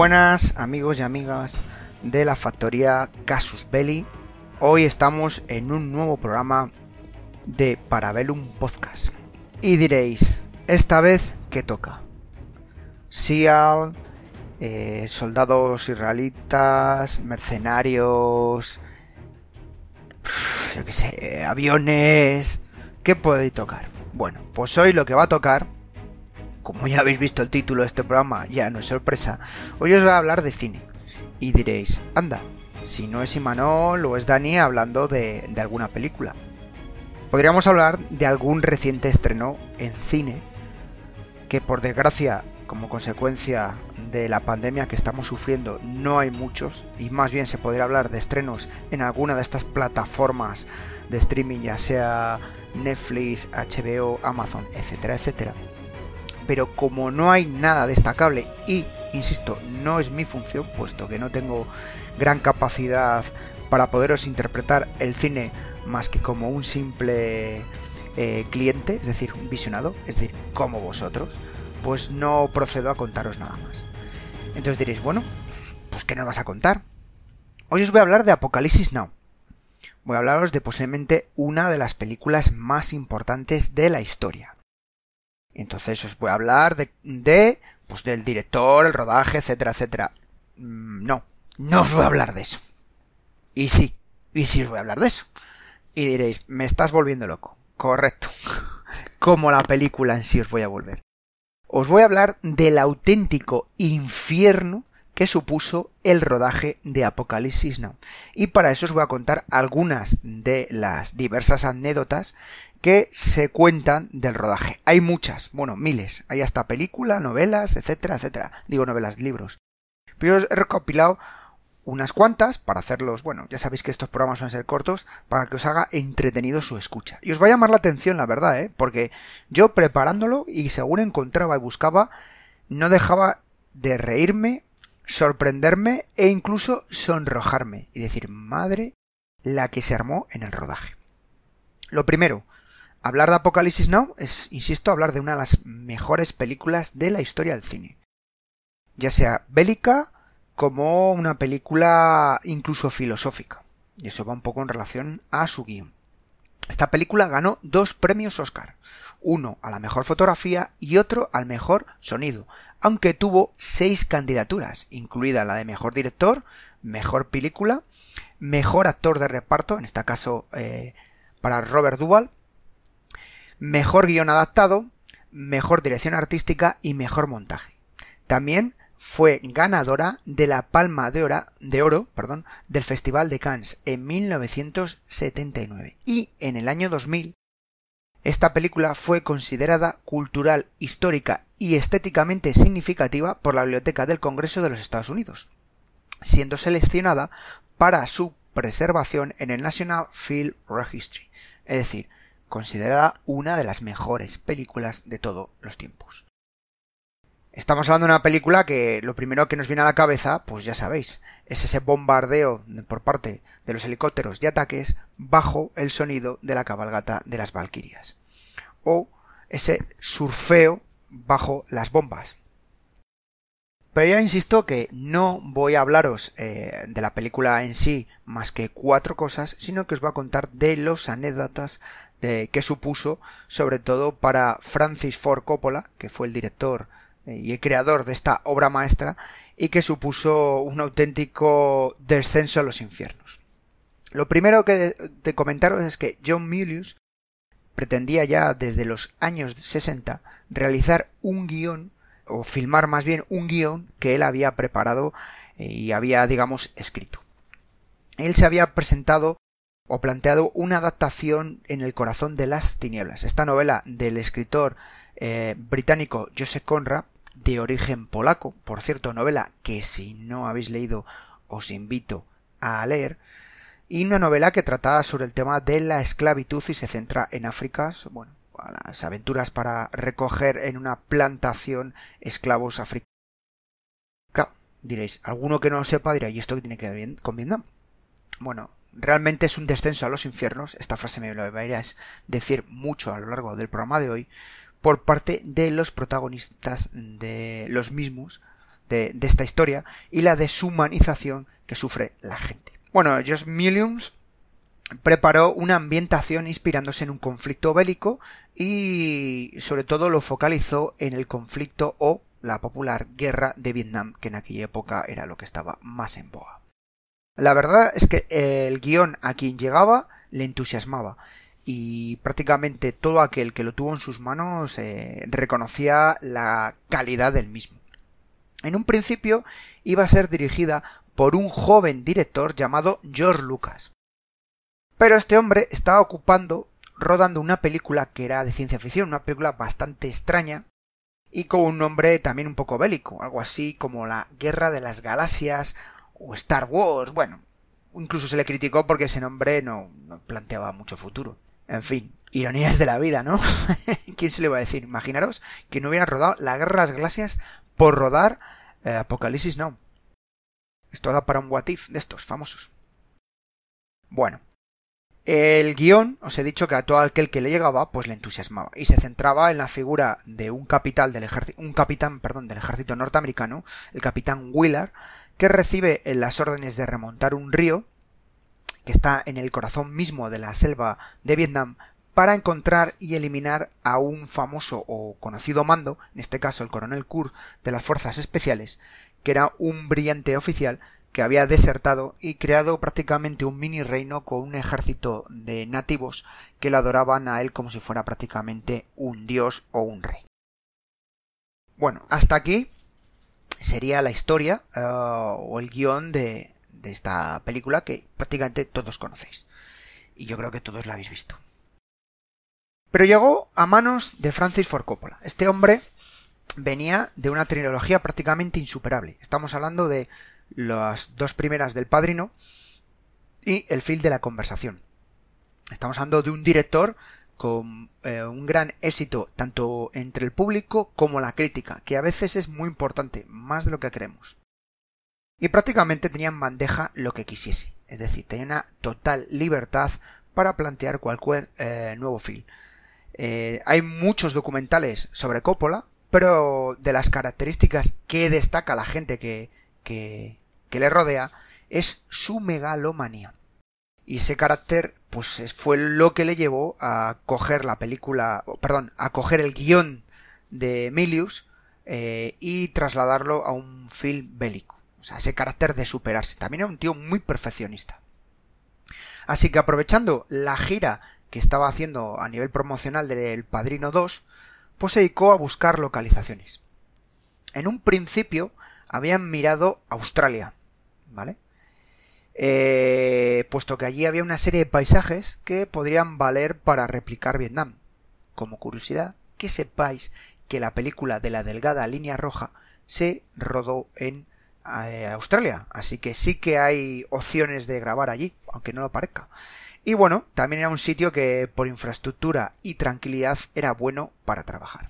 Buenas amigos y amigas de la factoría Casus Belli. Hoy estamos en un nuevo programa de Parabellum Podcast. Y diréis, esta vez, ¿qué toca? SEAL, eh, soldados israelitas, mercenarios, yo qué sé, aviones, ¿qué puede tocar? Bueno, pues hoy lo que va a tocar como ya habéis visto el título de este programa, ya no es sorpresa, hoy os voy a hablar de cine. Y diréis, anda, si no es Imanol o es Dani hablando de, de alguna película. Podríamos hablar de algún reciente estreno en cine, que por desgracia, como consecuencia de la pandemia que estamos sufriendo, no hay muchos, y más bien se podría hablar de estrenos en alguna de estas plataformas de streaming, ya sea Netflix, HBO, Amazon, etcétera, etcétera pero como no hay nada destacable y, insisto, no es mi función, puesto que no tengo gran capacidad para poderos interpretar el cine más que como un simple eh, cliente, es decir, un visionado, es decir, como vosotros, pues no procedo a contaros nada más. Entonces diréis, bueno, pues ¿qué nos vas a contar? Hoy os voy a hablar de Apocalipsis Now. Voy a hablaros de posiblemente una de las películas más importantes de la historia. Entonces os voy a hablar de, de pues del director, el rodaje, etcétera, etcétera. Mm, no, no os voy a hablar de eso. Y sí, y sí os voy a hablar de eso. Y diréis, me estás volviendo loco. Correcto. Como la película en sí os voy a volver. Os voy a hablar del auténtico infierno que supuso el rodaje de Apocalipsis Now. Y para eso os voy a contar algunas de las diversas anécdotas que se cuentan del rodaje. Hay muchas, bueno, miles. Hay hasta películas, novelas, etcétera, etcétera. Digo novelas, libros. Pero he recopilado unas cuantas para hacerlos, bueno, ya sabéis que estos programas suelen ser cortos, para que os haga entretenido su escucha. Y os va a llamar la atención, la verdad, ¿eh? Porque yo preparándolo y según encontraba y buscaba, no dejaba de reírme, sorprenderme e incluso sonrojarme y decir, madre, la que se armó en el rodaje. Lo primero, Hablar de Apocalipsis Now es, insisto, hablar de una de las mejores películas de la historia del cine. Ya sea bélica como una película incluso filosófica. Y eso va un poco en relación a su guion. Esta película ganó dos premios Oscar. Uno a la mejor fotografía y otro al mejor sonido, aunque tuvo seis candidaturas, incluida la de mejor director, mejor película, mejor actor de reparto, en este caso eh, para Robert Duvall, mejor guion adaptado, mejor dirección artística y mejor montaje. También fue ganadora de la Palma de Oro, de Oro del Festival de Cannes en 1979 y en el año 2000 esta película fue considerada cultural, histórica y estéticamente significativa por la Biblioteca del Congreso de los Estados Unidos, siendo seleccionada para su preservación en el National Film Registry, es decir, considerada una de las mejores películas de todos los tiempos. Estamos hablando de una película que lo primero que nos viene a la cabeza, pues ya sabéis, es ese bombardeo por parte de los helicópteros de ataques bajo el sonido de la cabalgata de las Valquirias. O ese surfeo bajo las bombas. Pero ya insisto que no voy a hablaros eh, de la película en sí más que cuatro cosas, sino que os voy a contar de los anécdotas que supuso, sobre todo para Francis Ford Coppola, que fue el director y el creador de esta obra maestra, y que supuso un auténtico descenso a los infiernos. Lo primero que te comentaros es que John Milius pretendía ya desde los años 60 realizar un guion, o filmar más bien un guion que él había preparado eh, y había, digamos, escrito. Él se había presentado o planteado una adaptación en el corazón de las tinieblas. Esta novela del escritor eh, británico Joseph Conrad, de origen polaco, por cierto, novela que si no habéis leído os invito a leer, y una novela que trata sobre el tema de la esclavitud y se centra en África, bueno, las aventuras para recoger en una plantación esclavos africanos. diréis, alguno que no lo sepa dirá, ¿y esto que tiene que ver con Vietnam? Bueno, realmente es un descenso a los infiernos, esta frase me lo a decir mucho a lo largo del programa de hoy, por parte de los protagonistas de los mismos, de, esta historia y la deshumanización que sufre la gente. Bueno, Josh Millions preparó una ambientación inspirándose en un conflicto bélico y sobre todo lo focalizó en el conflicto o la popular guerra de Vietnam, que en aquella época era lo que estaba más en boga. La verdad es que el guion a quien llegaba le entusiasmaba y prácticamente todo aquel que lo tuvo en sus manos eh, reconocía la calidad del mismo. En un principio iba a ser dirigida por un joven director llamado George Lucas. Pero este hombre estaba ocupando rodando una película que era de ciencia ficción, una película bastante extraña y con un nombre también un poco bélico, algo así como la Guerra de las Galaxias o Star Wars, bueno, incluso se le criticó porque ese nombre no, planteaba mucho futuro. En fin, ironías de la vida, ¿no? ¿Quién se le va a decir? Imaginaros que no hubieran rodado la Guerra las Galaxias por rodar eh, Apocalipsis no. Esto da para un what if de estos famosos. Bueno, el guion, os he dicho que a todo aquel que le llegaba, pues le entusiasmaba y se centraba en la figura de un capitán del ejército, un capitán, perdón, del ejército norteamericano, el capitán Wheeler, que recibe las órdenes de remontar un río que está en el corazón mismo de la selva de Vietnam para encontrar y eliminar a un famoso o conocido mando, en este caso el coronel Kur de las fuerzas especiales, que era un brillante oficial que había desertado y creado prácticamente un mini reino con un ejército de nativos que le adoraban a él como si fuera prácticamente un dios o un rey. Bueno, hasta aquí sería la historia eh, o el guion de, de esta película que prácticamente todos conocéis. Y yo creo que todos la habéis visto. Pero llegó a manos de Francis Ford Coppola. Este hombre venía de una trilogía prácticamente insuperable. Estamos hablando de las dos primeras del Padrino y El fil de la conversación. Estamos hablando de un director con eh, un gran éxito tanto entre el público como la crítica, que a veces es muy importante, más de lo que creemos. Y prácticamente tenía en bandeja lo que quisiese, es decir, tenía una total libertad para plantear cualquier eh, nuevo film. Eh, hay muchos documentales sobre Coppola, pero de las características que destaca la gente que, que, le rodea es su megalomanía. Y ese carácter, pues fue lo que le llevó a coger la película, perdón, a coger el guion de Emilius eh, y trasladarlo a un film bélico. O sea, ese carácter de superarse. También era un tío muy perfeccionista. Así que aprovechando la gira que estaba haciendo a nivel promocional del Padrino 2, pues se dedicó a buscar localizaciones. En un principio habían mirado Australia, ¿vale? Eh, puesto que allí había una serie de paisajes que podrían valer para replicar Vietnam. Como curiosidad, que sepáis que la película de la delgada línea roja se rodó en eh, Australia, así que sí que hay opciones de grabar allí, aunque no lo parezca. Y bueno, también era un sitio que por infraestructura y tranquilidad era bueno para trabajar.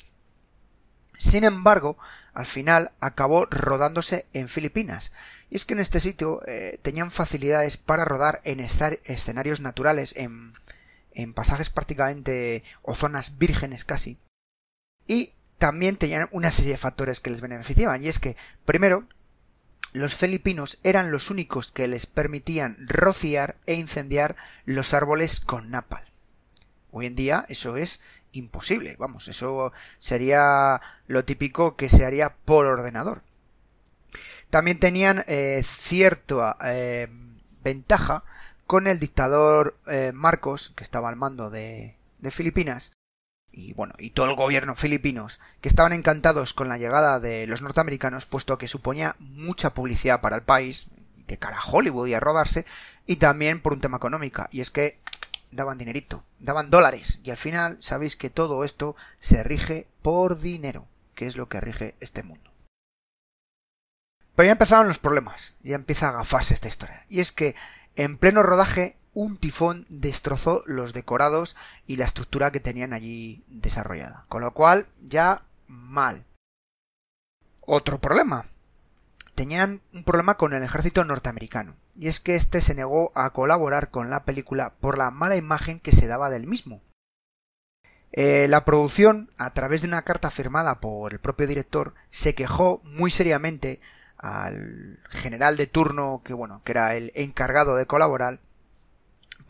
Sin embargo, al final acabó rodándose en Filipinas. Y es que en este sitio eh, tenían facilidades para rodar en escenarios naturales, en, en pasajes prácticamente o zonas vírgenes casi. Y también tenían una serie de factores que les beneficiaban. Y es que, primero, los filipinos eran los únicos que les permitían rociar e incendiar los árboles con napal. Hoy en día eso es imposible, vamos, eso sería lo típico que se haría por ordenador. También tenían eh, cierta eh, ventaja con el dictador eh, Marcos, que estaba al mando de Filipinas, y bueno, y todo el gobierno filipinos, que estaban encantados con la llegada de los norteamericanos, puesto que suponía mucha publicidad para el país, de cara a Hollywood y a rodarse, y también por un tema económico, y es que daban dinerito, daban dólares, y al final sabéis que todo esto se rige por dinero, que es lo que rige este mundo. Pero ya empezaron los problemas, ya empieza a gafarse esta historia, y es que en pleno rodaje un tifón destrozó los decorados y la estructura que tenían allí desarrollada. Con lo cual, ya mal. Otro problema. Tenían un problema con el ejército norteamericano, y es que éste se negó a colaborar con la película por la mala imagen que se daba del mismo. Eh, la producción, a través de una carta firmada por el propio director, se quejó muy seriamente al general de turno, que bueno, que era el encargado de colaborar,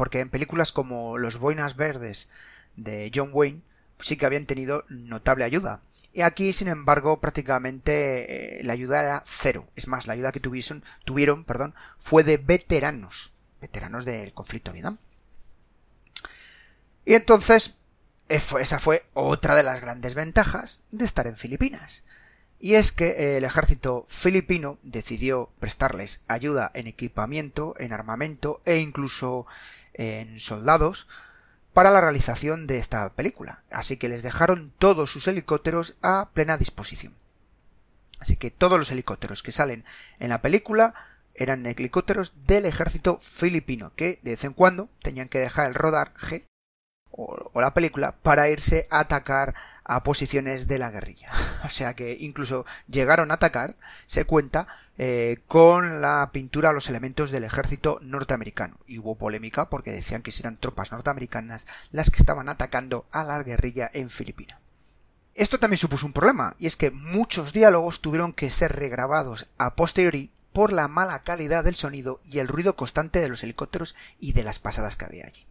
porque en películas como Los Boinas Verdes de John Wayne, sí que habían tenido notable ayuda. Y aquí, sin embargo, prácticamente eh, la ayuda era cero. Es más, la ayuda que tuvieron, tuvieron perdón, fue de veteranos, veteranos del conflicto Vietnam. Y entonces, esa fue otra de las grandes ventajas de estar en Filipinas. Y es que el ejército filipino decidió prestarles ayuda en equipamiento, en armamento e incluso en soldados para la realización de esta película. Así que les dejaron todos sus helicópteros a plena disposición. Así que todos los helicópteros que salen en la película eran helicópteros del ejército filipino, que de vez en cuando tenían que dejar el rodaje o, la película para irse a atacar a posiciones de la guerrilla. o sea que incluso llegaron a atacar, se cuenta, eh, con la pintura a los elementos del ejército norteamericano. Y hubo polémica porque decían que eran tropas norteamericanas las que estaban atacando a la guerrilla en Filipinas. Esto también supuso un problema, y es que muchos diálogos tuvieron que ser regrabados a posteriori por la mala calidad del sonido y el ruido constante de los helicópteros y de las pasadas que había allí.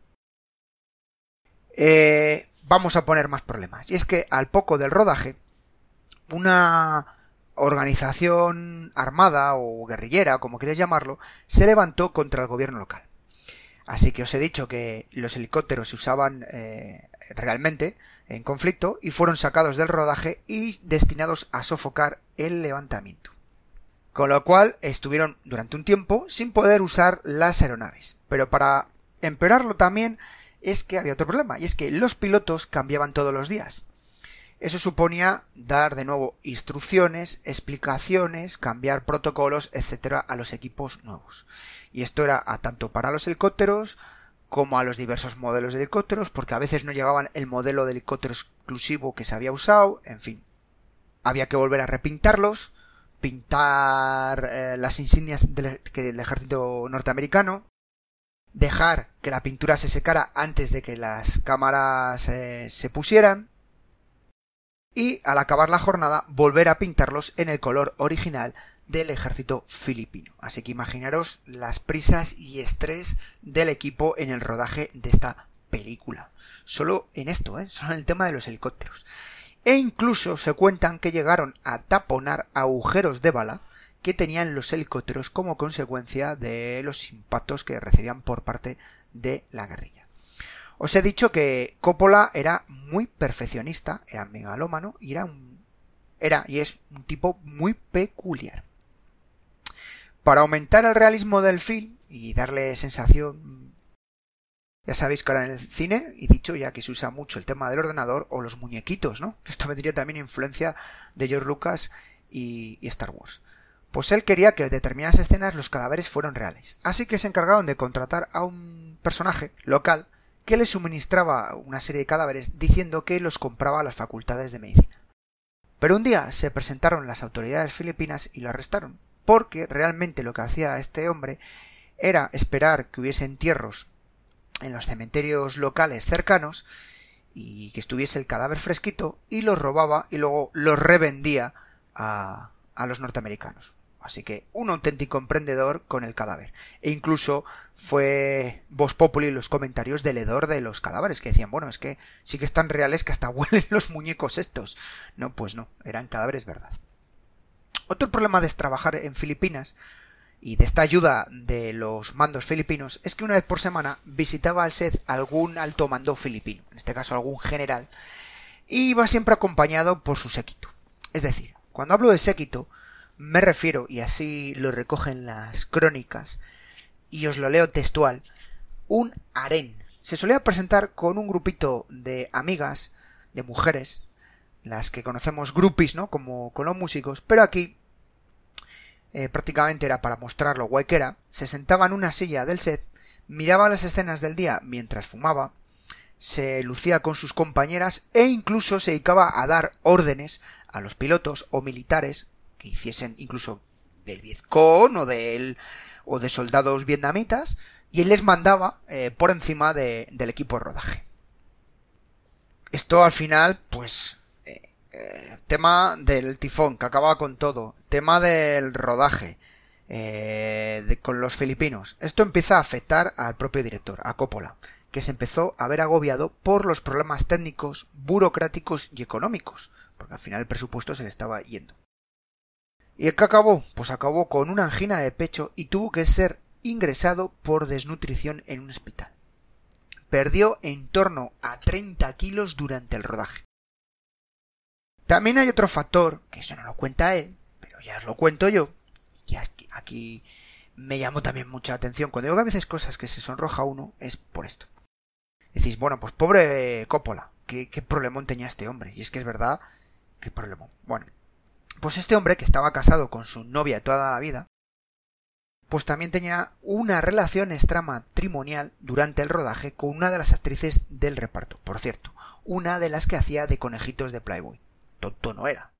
Eh, vamos a poner más problemas. Y es que al poco del rodaje, una organización armada o guerrillera, como quieras llamarlo, se levantó contra el gobierno local. Así que os he dicho que los helicópteros se usaban eh, realmente en conflicto y fueron sacados del rodaje y destinados a sofocar el levantamiento. Con lo cual estuvieron durante un tiempo sin poder usar las aeronaves. Pero para empeorarlo también es que había otro problema, y es que los pilotos cambiaban todos los días. Eso suponía dar de nuevo instrucciones, explicaciones, cambiar protocolos, etcétera, a los equipos nuevos. Y esto era a tanto para los helicópteros como a los diversos modelos de helicópteros, porque a veces no llegaban el modelo de helicóptero exclusivo que se había usado, en fin. Había que volver a repintarlos, pintar eh, las insignias del ejército norteamericano, dejar que la pintura se secara antes de que las cámaras eh, se pusieran y al acabar la jornada volver a pintarlos en el color original del ejército filipino. Así que imaginaros las prisas y estrés del equipo en el rodaje de esta película. Solo en esto, ¿eh? solo en el tema de los helicópteros. E incluso se cuentan que llegaron a taponar agujeros de bala que tenían los helicópteros como consecuencia de los impactos que recibían por parte de la guerrilla. Os he dicho que Coppola era muy perfeccionista, era megalómano y era un, era y es un tipo muy peculiar. Para aumentar el realismo del film y darle sensación, ya sabéis que ahora en el cine, y dicho ya que se usa mucho el tema del ordenador o los muñequitos, ¿no? Esto vendría también influencia de George Lucas y Star Wars. Pues él quería que en determinadas escenas los cadáveres fueran reales. Así que se encargaron de contratar a un personaje local que le suministraba una serie de cadáveres diciendo que los compraba a las facultades de medicina. Pero un día se presentaron las autoridades filipinas y lo arrestaron, porque realmente lo que hacía este hombre era esperar que hubiese entierros en los cementerios locales cercanos y que estuviese el cadáver fresquito y los robaba y luego los revendía a, a los norteamericanos. Así que un auténtico emprendedor con el cadáver. E incluso fue Vos Populi los comentarios del hedor de los cadáveres, que decían, bueno, es que sí que están reales que hasta huelen los muñecos estos. No, pues no, eran cadáveres verdad. Otro problema de trabajar en Filipinas y de esta ayuda de los mandos filipinos es que una vez por semana visitaba al set algún alto mando filipino, en este caso algún general, y iba siempre acompañado por su séquito. Es decir, cuando hablo de séquito, me refiero, y así lo recogen las crónicas, y os lo leo textual, un harén. Se solía presentar con un grupito de amigas, de mujeres, las que conocemos groupies, ¿no? Como con los músicos, pero aquí eh, prácticamente era para mostrar lo guay que era, se sentaba en una silla del set, miraba las escenas del día mientras fumaba, se lucía con sus compañeras e incluso se dedicaba a dar órdenes a los pilotos o militares que hiciesen incluso del Vietcong o de o de soldados vietnamitas y él les mandaba eh, por encima del equipo de rodaje. Esto al final, pues, eh, eh, tema del tifón que acaba con todo, tema del rodaje eh, con los filipinos. Esto empieza a afectar al propio director, a Coppola, que se empezó a ver agobiado por los problemas técnicos, burocráticos y económicos, porque al final el presupuesto se le estaba yendo. ¿Y el que acabó? Pues acabó con una angina de pecho y tuvo que ser ingresado por desnutrición en un hospital. Perdió en torno a 30 kilos durante el rodaje. También hay otro factor, que eso no lo cuenta él, pero ya os lo cuento yo, que aquí me llamó también mucha atención. Cuando digo que a veces cosas que se sonroja uno, es por esto. Decís, bueno, pues pobre Coppola, qué, qué problemón tenía este hombre. Y es que es verdad, qué problemón. Bueno, pues este hombre, que estaba casado con su novia toda la vida, pues también tenía una relación extramatrimonial durante el rodaje con una de las actrices del reparto. Por cierto, una de las que hacía de conejitos de Playboy. Tonto no era.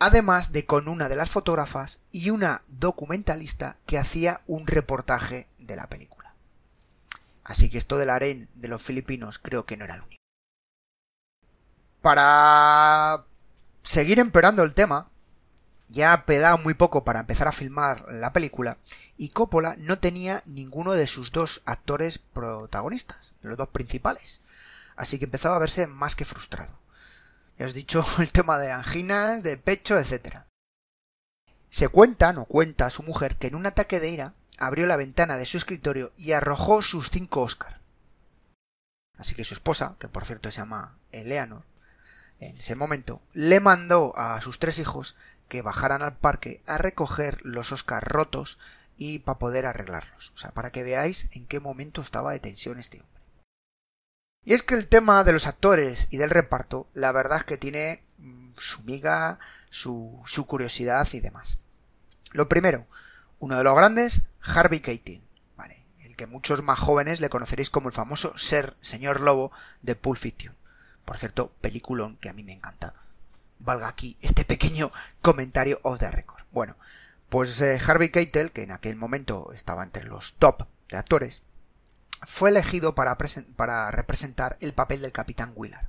Además de con una de las fotógrafas y una documentalista que hacía un reportaje de la película. Así que esto del harén de los filipinos creo que no era el único. Para seguir empeorando el tema, ya pedaba muy poco para empezar a filmar la película, y Coppola no tenía ninguno de sus dos actores protagonistas, los dos principales, así que empezaba a verse más que frustrado. Ya os he dicho el tema de anginas, de pecho, etc. Se cuenta, no cuenta su mujer, que en un ataque de ira abrió la ventana de su escritorio y arrojó sus cinco Oscar. Así que su esposa, que por cierto se llama Eleanor, en ese momento, le mandó a sus tres hijos que bajaran al parque a recoger los Oscars rotos y para poder arreglarlos. O sea, para que veáis en qué momento estaba de tensión este hombre. Y es que el tema de los actores y del reparto, la verdad es que tiene mm, su miga, su, curiosidad y demás. Lo primero, uno de los grandes, Harvey Keitel, ¿vale? El que muchos más jóvenes le conoceréis como el famoso ser señor lobo de Pulp Fiction. Por cierto, peliculón que a mí me encanta. Valga aquí este pequeño comentario of the record. Bueno, pues eh, Harvey Keitel, que en aquel momento estaba entre los top de actores, fue elegido para, para representar el papel del capitán Willard.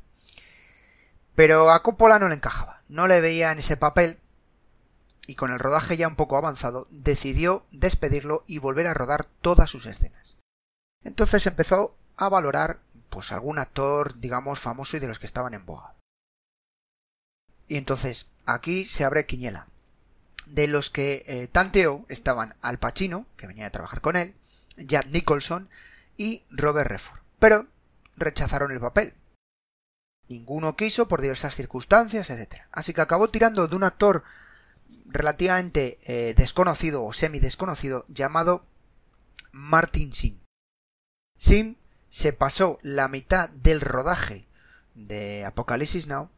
Pero a Coppola no le encajaba, no le veía en ese papel y con el rodaje ya un poco avanzado decidió despedirlo y volver a rodar todas sus escenas. Entonces empezó a valorar pues algún actor, digamos, famoso y de los que estaban en boga. Y entonces, aquí se abre Quiñela. De los que eh, tanteó estaban Al Pacino, que venía a trabajar con él, Jack Nicholson y Robert Redford. Pero rechazaron el papel. Ninguno quiso por diversas circunstancias, etc. Así que acabó tirando de un actor relativamente eh, desconocido o semi desconocido llamado Martin Sin. Sin se pasó la mitad del rodaje de Apocalipsis Now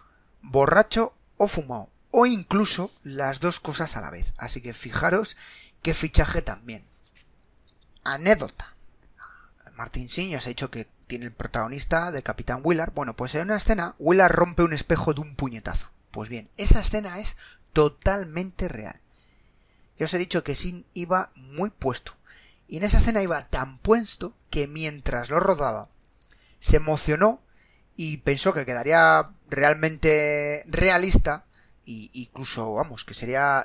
borracho o fumado, o incluso las dos cosas a la vez. Así que fijaros qué fichaje también. Anécdota. Martin Sin ya os ha dicho que tiene el protagonista de Capitán Willard. Bueno, pues en una escena, Willard rompe un espejo de un puñetazo. Pues bien, esa escena es totalmente real. Ya os he dicho que Sin iba muy puesto. Y en esa escena iba tan puesto que mientras lo rodaba, se emocionó y pensó que quedaría realmente realista e incluso, vamos, que sería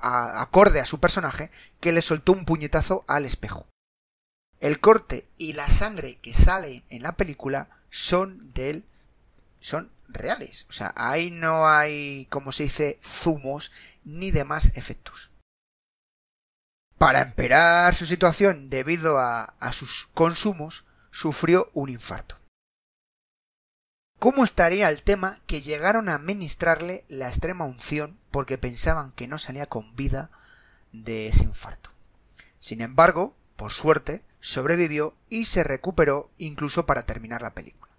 acorde a su personaje, que le soltó un puñetazo al espejo. El corte y la sangre que sale en la película son de él, son reales. O sea, ahí no hay, como se dice, zumos ni demás efectos. Para empeorar su situación debido a, sus consumos, sufrió un infarto. ¿Cómo estaría el tema que llegaron a administrarle la extrema unción porque pensaban que no salía con vida de ese infarto? Sin embargo, por suerte, sobrevivió y se recuperó incluso para terminar la película.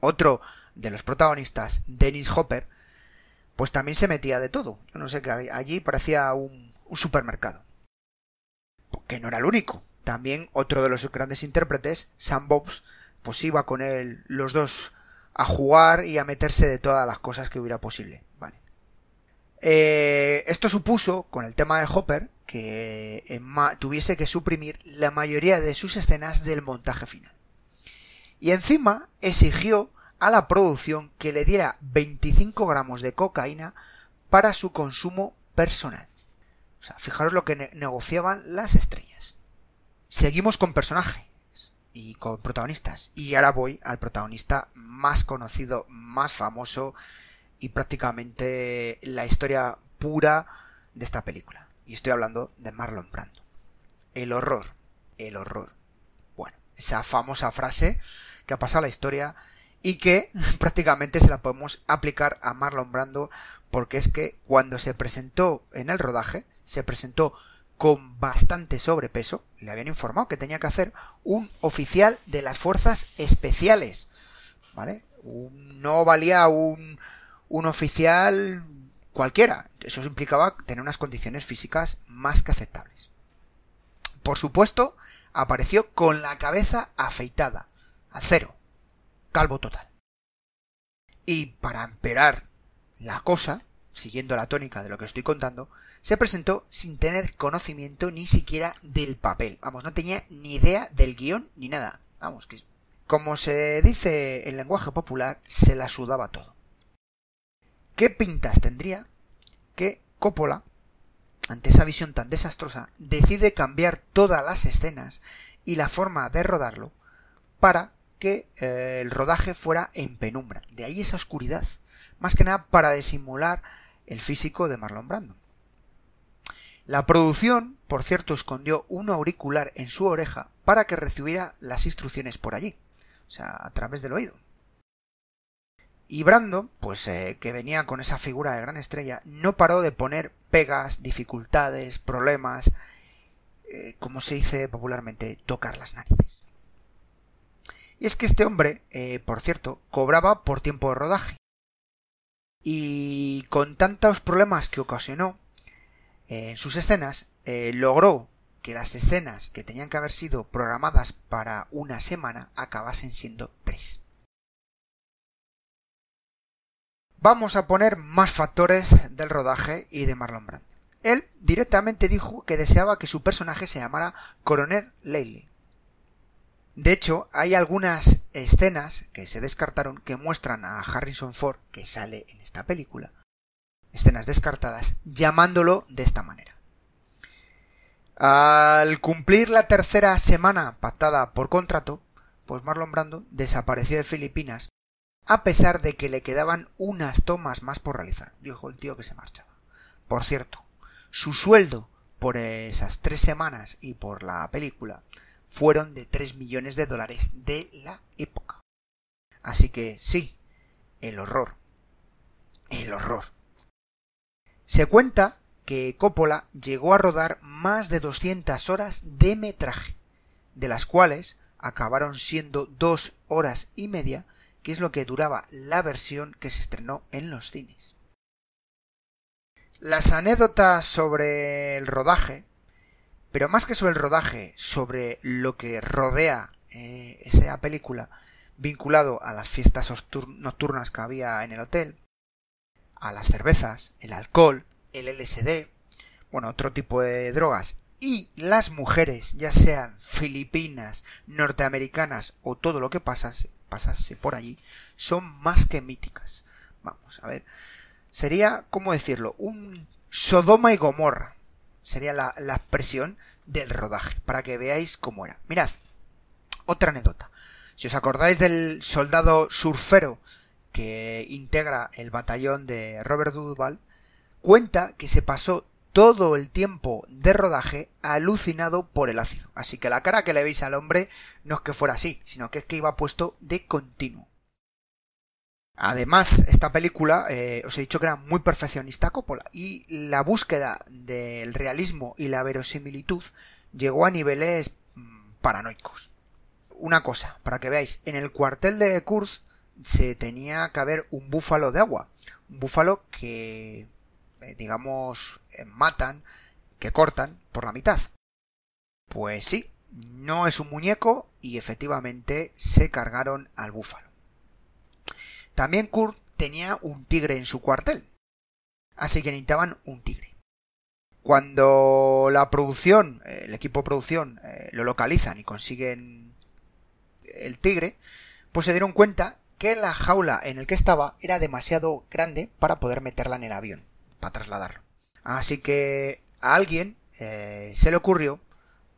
Otro de los protagonistas, Dennis Hopper, pues también se metía de todo. Yo no sé qué allí parecía un supermercado que no era el único. También otro de los grandes intérpretes, Sam Bobs, pues iba con él los dos a jugar y a meterse de todas las cosas que hubiera posible. Vale. Eh, esto supuso, con el tema de Hopper, que tuviese que suprimir la mayoría de sus escenas del montaje final. Y encima exigió a la producción que le diera 25 gramos de cocaína para su consumo personal. Sea, fijaros lo que negociaban las estrellas. Seguimos con personajes y con protagonistas. Y ahora voy al protagonista más conocido, más famoso y prácticamente la historia pura de esta película. Y estoy hablando de Marlon Brando. El horror, el horror. Bueno, esa famosa frase que ha pasado a la historia y que prácticamente se la podemos aplicar a Marlon Brando porque es que cuando se presentó en el rodaje, se presentó con bastante sobrepeso, le habían informado que tenía que hacer un oficial de las fuerzas especiales, ¿vale? No valía un, un oficial cualquiera, eso implicaba tener unas condiciones físicas más que aceptables. Por supuesto, apareció con la cabeza afeitada, a cero, calvo total. Y para empeorar la cosa, siguiendo la tónica de lo que estoy contando, se presentó sin tener conocimiento ni siquiera del papel. Vamos, no tenía ni idea del guion ni nada. Vamos, que como se dice en lenguaje popular, se la sudaba todo. ¿Qué pintas tendría que Coppola, ante esa visión tan desastrosa, decide cambiar todas las escenas y la forma de rodarlo para que eh, el rodaje fuera en penumbra. De ahí esa oscuridad. Más que nada para disimular el físico de Marlon Brando. La producción, por cierto, escondió un auricular en su oreja para que recibiera las instrucciones por allí. O sea, a través del oído. Y Brando, pues eh, que venía con esa figura de gran estrella, no paró de poner pegas, dificultades, problemas, eh, como se dice popularmente, tocar las narices. Y es que este hombre, eh, por cierto, cobraba por tiempo de rodaje. Y con tantos problemas que ocasionó eh, en sus escenas, eh, logró que las escenas que tenían que haber sido programadas para una semana acabasen siendo tres. Vamos a poner más factores del rodaje y de Marlon Brando. Él directamente dijo que deseaba que su personaje se llamara Coronel Laley. De hecho, hay algunas escenas que se descartaron que muestran a Harrison Ford, que sale en esta película, escenas descartadas, llamándolo de esta manera. Al cumplir la tercera semana pactada por contrato, pues Marlon Brando desapareció de Filipinas, a pesar de que le quedaban unas tomas más por realizar, dijo el tío que se marchaba. Por cierto, su sueldo por esas tres semanas y por la película fueron de 3 millones de dólares de la época. Así que sí, el horror. El horror. Se cuenta que Coppola llegó a rodar más de 200 horas de metraje, de las cuales acabaron siendo dos horas y media, que es lo que duraba la versión que se estrenó en los cines. Las anécdotas sobre el rodaje pero más que sobre el rodaje, sobre lo que rodea eh, esa película, vinculado a las fiestas nocturnas que había en el hotel, a las cervezas, el alcohol, el LSD, bueno, otro tipo de drogas, y las mujeres, ya sean filipinas, norteamericanas o todo lo que pasase, pasase por allí, son más que míticas. Vamos, a ver. Sería, ¿cómo decirlo? Un Sodoma y Gomorra sería la, expresión del rodaje, para que veáis cómo era. Mirad, otra anécdota. Si os acordáis del soldado surfero que integra el batallón de Robert Duvall, cuenta que se pasó todo el tiempo de rodaje alucinado por el ácido. Así que la cara que le veis al hombre no es que fuera así, sino que es que iba puesto de continuo. Además, esta película, eh, os he dicho que era muy perfeccionista Coppola, y la búsqueda del realismo y la verosimilitud llegó a niveles mm, paranoicos. Una cosa, para que veáis, en el cuartel de Kurz se tenía que haber un búfalo de agua, un búfalo que, eh, digamos, eh, matan, que cortan por la mitad. Pues sí, no es un muñeco y efectivamente se cargaron al búfalo. También Kurt tenía un tigre en su cuartel. Así que necesitaban un tigre. Cuando la producción, el equipo de producción, eh, lo localizan y consiguen el tigre, pues se dieron cuenta que la jaula en el que estaba era demasiado grande para poder meterla en el avión, para trasladarlo. Así que a alguien eh, se le ocurrió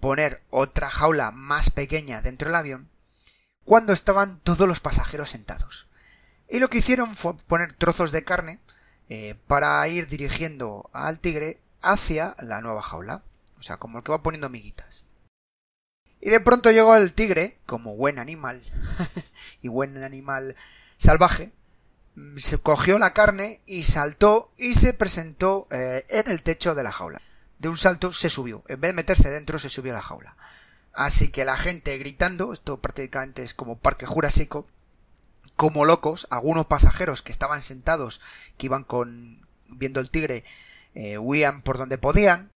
poner otra jaula más pequeña dentro del avión cuando estaban todos los pasajeros sentados. Y lo que hicieron fue poner trozos de carne eh, para ir dirigiendo al tigre hacia la nueva jaula. O sea, como el que va poniendo miguitas. Y de pronto llegó el tigre, como buen animal, y buen animal salvaje, mm, se cogió la carne y saltó y se presentó eh, en el techo de la jaula. De un salto se subió. En vez de meterse dentro, se subió a la jaula. Así que la gente gritando, esto prácticamente es como parque jurásico, como locos, algunos pasajeros que estaban sentados, que iban con viendo el tigre, eh, huían por donde podían.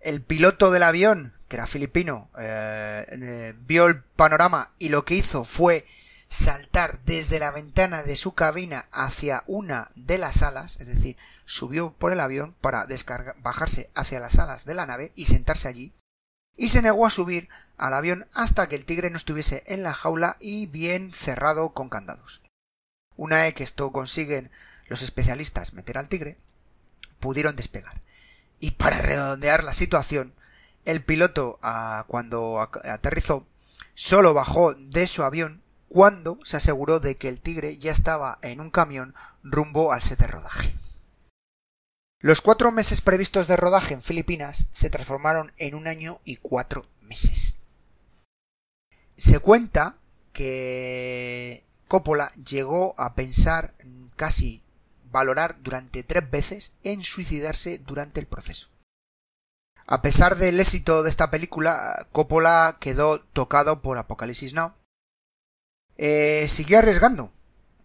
El piloto del avión, que era filipino, eh, eh, vio el panorama y lo que hizo fue saltar desde la ventana de su cabina hacia una de las alas, es decir, subió por el avión para bajarse hacia las alas de la nave y sentarse allí y se negó a subir al avión hasta que el tigre no estuviese en la jaula y bien cerrado con candados. Una vez que esto consiguen los especialistas meter al tigre, pudieron despegar. Y para redondear la situación, el piloto ah, cuando aterrizó solo bajó de su avión cuando se aseguró de que el tigre ya estaba en un camión rumbo al set de rodaje. Los cuatro meses previstos de rodaje en Filipinas se transformaron en un año y cuatro meses. Se cuenta que Coppola llegó a pensar casi valorar durante tres veces en suicidarse durante el proceso. A pesar del éxito de esta película, Coppola quedó tocado por Apocalipsis Now. Eh, siguió arriesgando.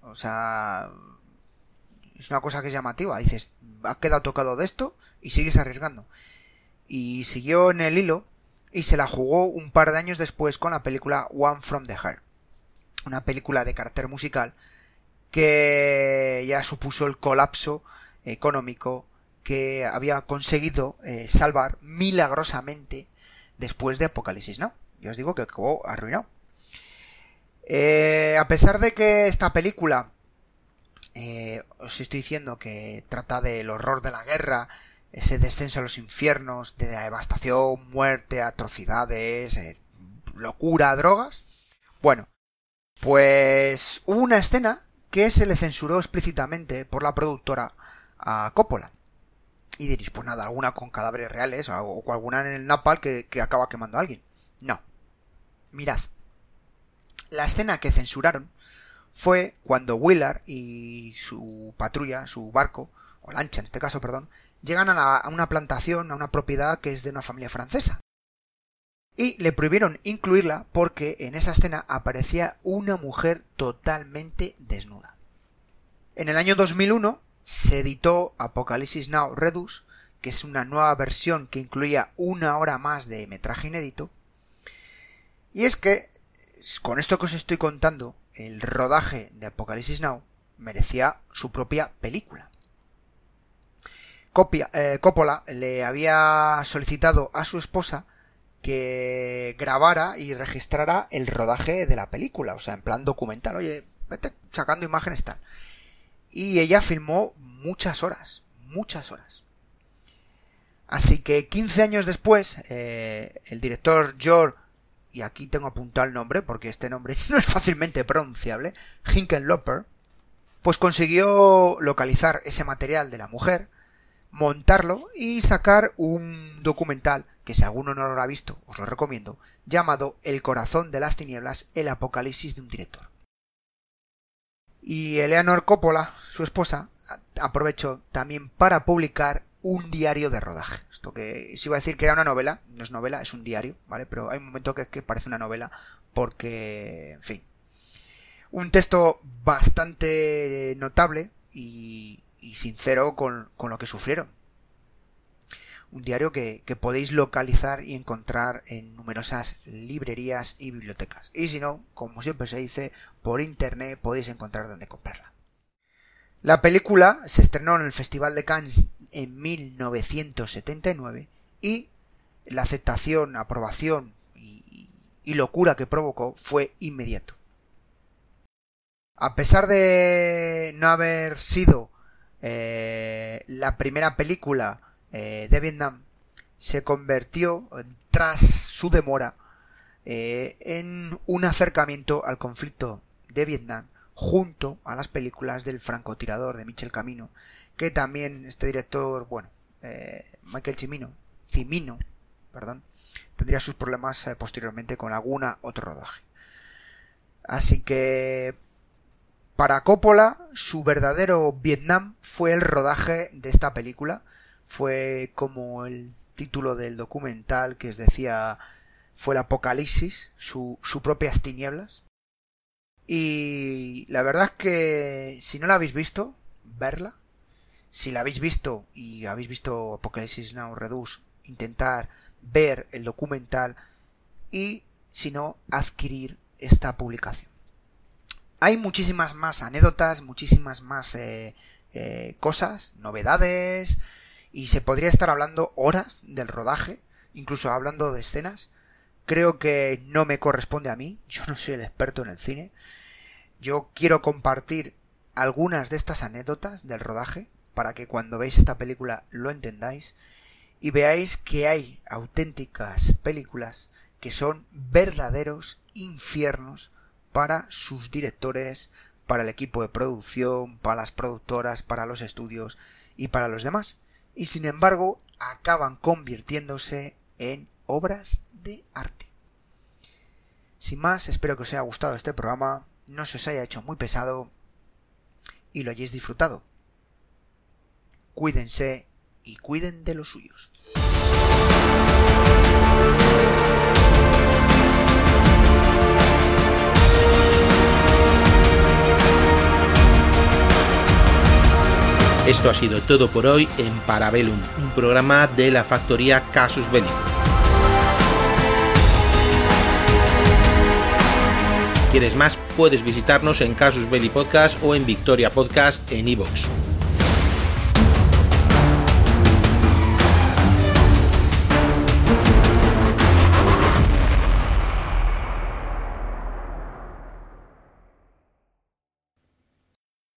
O sea, es una cosa que es llamativa. Dices, has quedado tocado de esto y sigues arriesgando. Y siguió en el hilo y se la jugó un par de años después con la película One from the Heart. Una película de carácter musical que ya supuso el colapso económico que había conseguido eh, salvar milagrosamente después de Apocalipsis, ¿no? Yo os digo que quedó arruinado. Eh, a pesar de que esta película eh, os estoy diciendo que trata del horror de la guerra, ese descenso a los infiernos, de devastación, muerte, atrocidades, eh, locura, drogas. Bueno, pues hubo una escena que se le censuró explícitamente por la productora a Coppola. Y diréis, pues nada, alguna con cadáveres reales o, alguna en el napal que, que acaba quemando a alguien. No. Mirad. La escena que censuraron fue cuando Willard y su patrulla, su barco, o lancha en este caso, perdón, llegan a, una plantación, a una propiedad que es de una familia francesa. Y le prohibieron incluirla porque en esa escena aparecía una mujer totalmente desnuda. En el año 2001 se editó Apocalipsis Now Redux, que es una nueva versión que incluía una hora más de metraje inédito. Y es que, con esto que os estoy contando, el rodaje de Apocalipsis Now merecía su propia película. Eh, Coppola le había solicitado a su esposa que grabara y registrara el rodaje de la película, o sea, en plan documental, oye, vete sacando imágenes tal. Y ella filmó muchas horas, muchas horas. Así que 15 años después, eh, el director George y aquí tengo apuntado el nombre porque este nombre no es fácilmente pronunciable, Hinkenloper, pues consiguió localizar ese material de la mujer, montarlo y sacar un documental que si alguno no lo ha visto, os lo recomiendo, llamado El corazón de las tinieblas, el apocalipsis de un director. Y Eleanor Coppola, su esposa, aprovechó también para publicar un diario de rodaje. Esto que si iba a decir que era una novela, no es novela, es un diario, ¿vale? Pero hay un momento que, parece una novela porque, en fin. Un texto bastante notable y, sincero con, lo que sufrieron. Un diario que, que, podéis localizar y encontrar en numerosas librerías y bibliotecas. Y si no, como siempre se dice, por internet podéis encontrar dónde comprarla. La película se estrenó en el Festival de Cannes en 1979 y la aceptación, aprobación y, locura que provocó fue inmediato. A pesar de no haber sido eh, la primera película eh, de Vietnam, se convirtió, tras su demora, eh, en un acercamiento al conflicto de Vietnam junto a las películas del francotirador de Michel Camino, que también este director, bueno, Michael Cimino, Cimino, perdón, tendría sus problemas posteriormente con alguna otro rodaje. Así que para Coppola, su verdadero Vietnam fue el rodaje de esta película. Fue como el título del documental que os decía fue el apocalipsis, su, su propias tinieblas. Y la verdad es que si no la habéis visto, verla. Si la habéis visto y habéis visto Apocalipsis Now Reduce, intentar ver el documental y si no, adquirir esta publicación. Hay muchísimas más anécdotas, muchísimas más eh, eh, cosas, novedades, y se podría estar hablando horas del rodaje, incluso hablando de escenas. Creo que no me corresponde a mí, yo no soy el experto en el cine. Yo quiero compartir algunas de estas anécdotas del rodaje para que cuando veáis esta película lo entendáis y veáis que hay auténticas películas que son verdaderos infiernos para sus directores, para el equipo de producción, para las productoras, para los estudios y para los demás. Y sin embargo, acaban convirtiéndose en obras de arte. Sin más, espero que os haya gustado este programa, no se os haya hecho muy pesado y lo hayáis disfrutado. Cuídense y cuiden de los suyos. Esto ha sido todo por hoy en Parabellum, un programa de la factoría Casus Belli. ¿Quieres más? Puedes visitarnos en Casus Belli Podcast o en Victoria Podcast en iVoox.